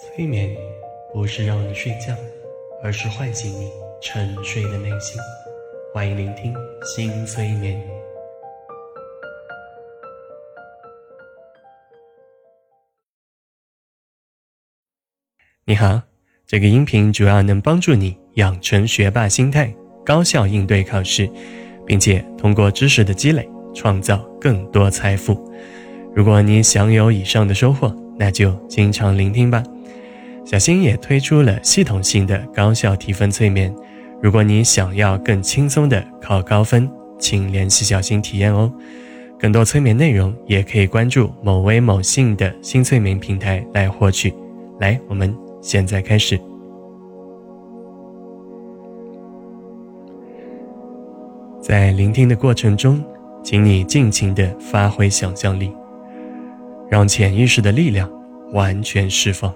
催眠不是让你睡觉，而是唤醒你沉睡的内心。欢迎聆听新催眠。你好，这个音频主要能帮助你养成学霸心态，高效应对考试，并且通过知识的积累，创造更多财富。如果你想有以上的收获，那就经常聆听吧。小新也推出了系统性的高效提分催眠，如果你想要更轻松的考高分，请联系小新体验哦。更多催眠内容也可以关注某微某信的新催眠平台来获取。来，我们现在开始。在聆听的过程中，请你尽情的发挥想象力。让潜意识的力量完全释放。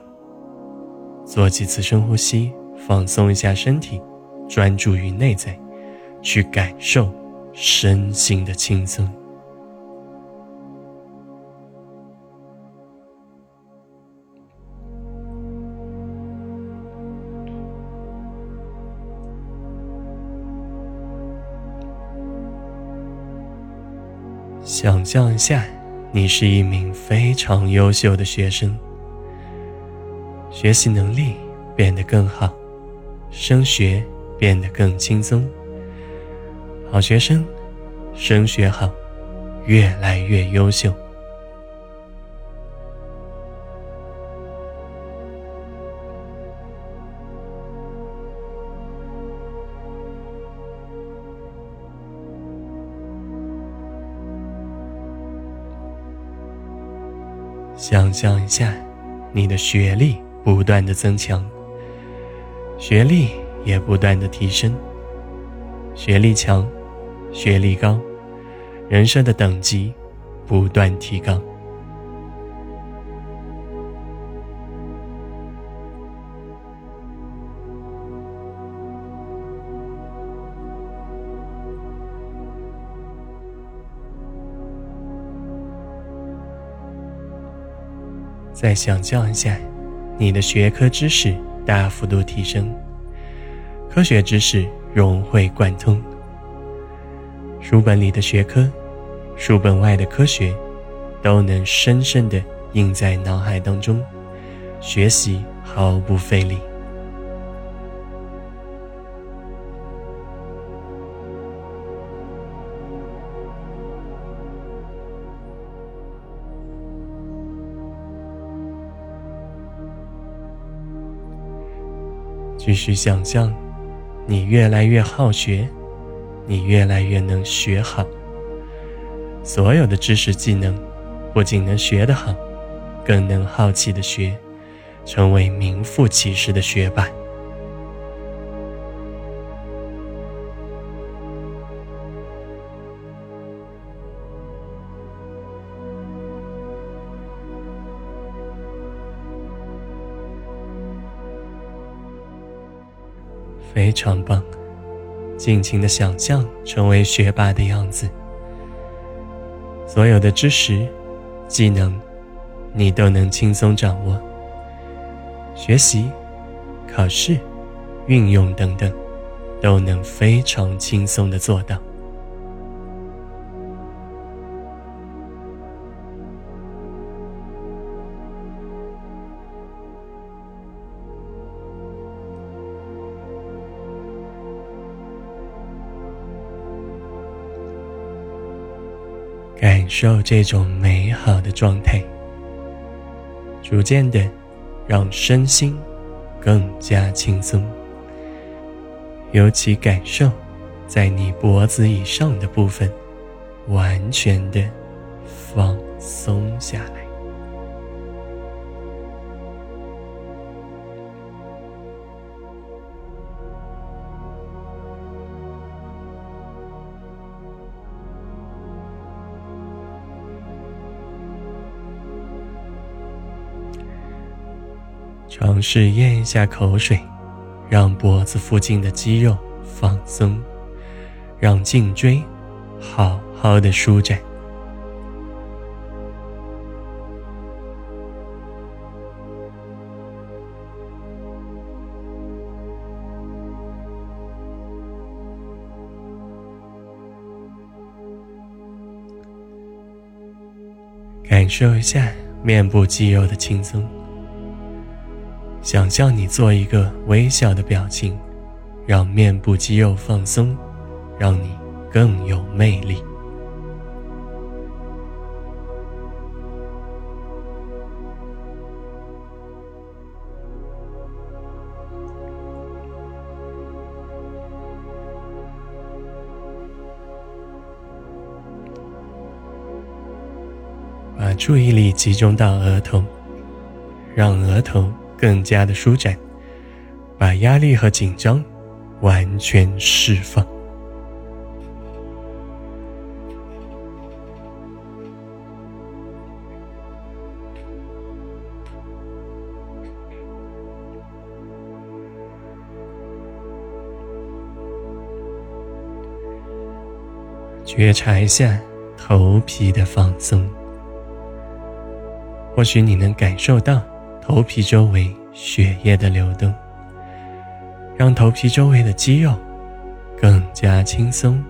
做几次深呼吸，放松一下身体，专注于内在，去感受身心的轻松。想象一下。你是一名非常优秀的学生，学习能力变得更好，升学变得更轻松。好学生，升学好，越来越优秀。想象一下，你的学历不断的增强，学历也不断的提升，学历强，学历高，人生的等级不断提高。再想象一下，你的学科知识大幅度提升，科学知识融会贯通，书本里的学科，书本外的科学，都能深深的印在脑海当中，学习毫不费力。继续想象，你越来越好学，你越来越能学好。所有的知识技能，不仅能学得好，更能好奇的学，成为名副其实的学霸。非常棒，尽情的想象成为学霸的样子。所有的知识、技能，你都能轻松掌握。学习、考试、运用等等，都能非常轻松的做到。受这种美好的状态，逐渐的让身心更加轻松。尤其感受在你脖子以上的部分，完全的放松下来。尝试咽一下口水让脖子附近的肌肉放松让颈椎好好的舒展。感受一下面部肌肉的轻松。想象你做一个微笑的表情，让面部肌肉放松，让你更有魅力。把注意力集中到额头，让额头更加的舒展，把压力和紧张完全释放。觉察一下头皮的放松。或许你能感受到头皮周围血液的流动，让头皮周围的肌肉更加轻松，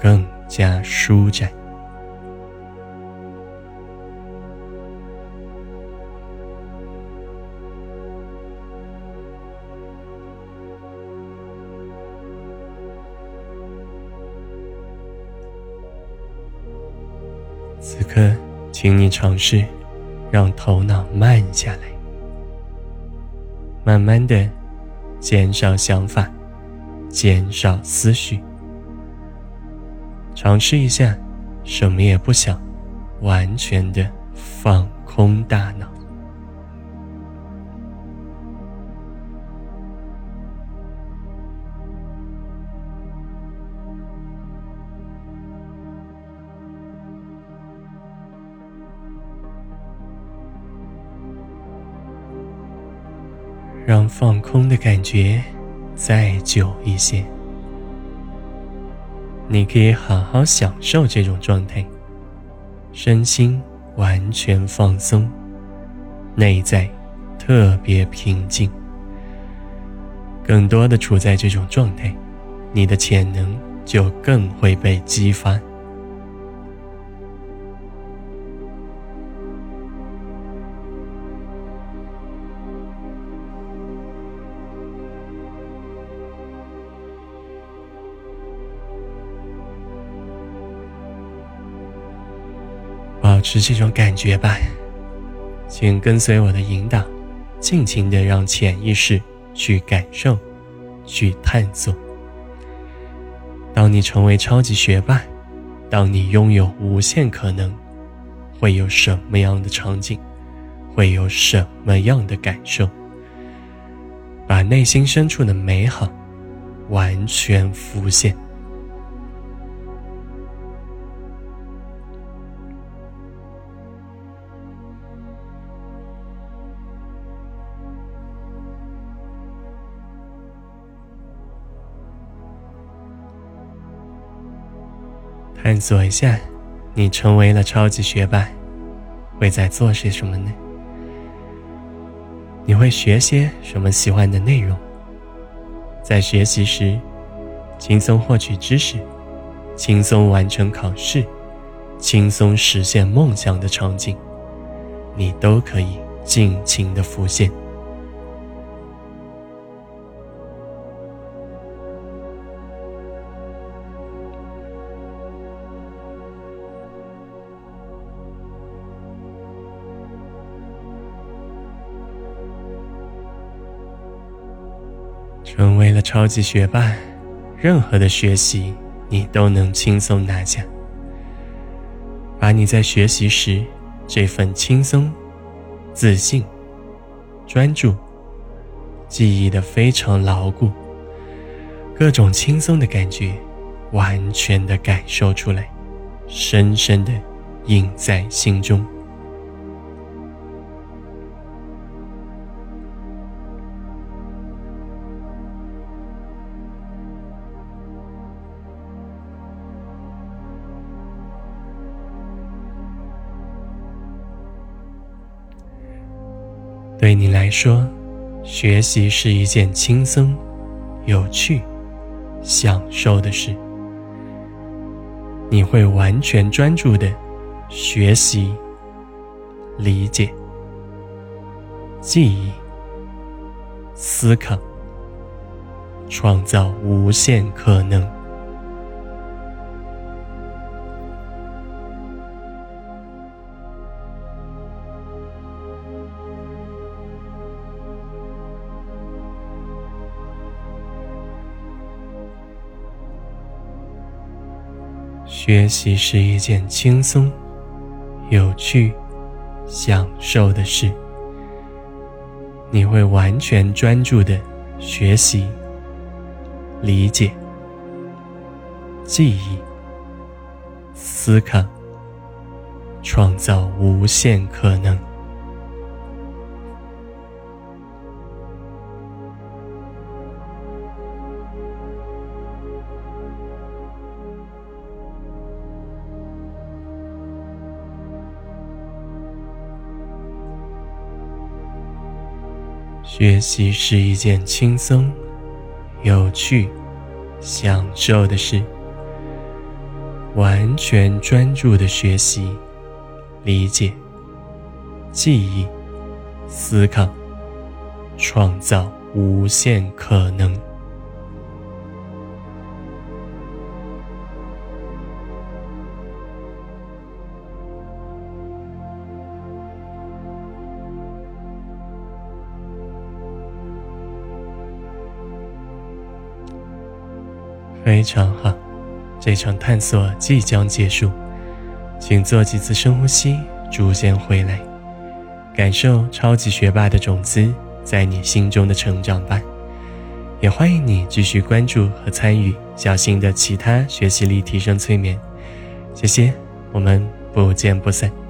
更加舒展。此刻，请你尝试。让头脑慢下来，慢慢的减少想法，减少思绪，尝试一下，什么也不想，完全的放空大脑。放空的感觉再久一些，你可以好好享受这种状态，身心完全放松，内在特别平静。更多的处在这种状态，你的潜能就更会被激发。保持这种感觉吧，请跟随我的引导，尽情的让潜意识去感受、去探索。当你成为超级学霸，当你拥有无限可能，会有什么样的场景？会有什么样的感受？把内心深处的美好完全浮现。探索一下，你成为了超级学霸，会在做些什么呢？你会学些什么喜欢的内容？在学习时，轻松获取知识，轻松完成考试，轻松实现梦想的场景，你都可以尽情的浮现。超级学霸，任何的学习你都能轻松拿下。把你在学习时这份轻松、自信、专注、记忆的非常牢固，各种轻松的感觉，完全的感受出来，深深的印在心中。对你来说，学习是一件轻松、有趣、享受的事。你会完全专注的学习理解、记忆、思考，创造无限可能。学习是一件轻松、有趣、享受的事。你会完全专注的学习、理解、记忆、思考，创造无限可能。学习是一件轻松、有趣、享受的事。完全专注的学习、理解、记忆、思考，创造无限可能。非常好，这场探索即将结束，请做几次深呼吸，逐渐回来，感受超级学霸的种子在你心中的成长吧。也欢迎你继续关注和参与小新的其他学习力提升催眠。谢谢，我们不见不散。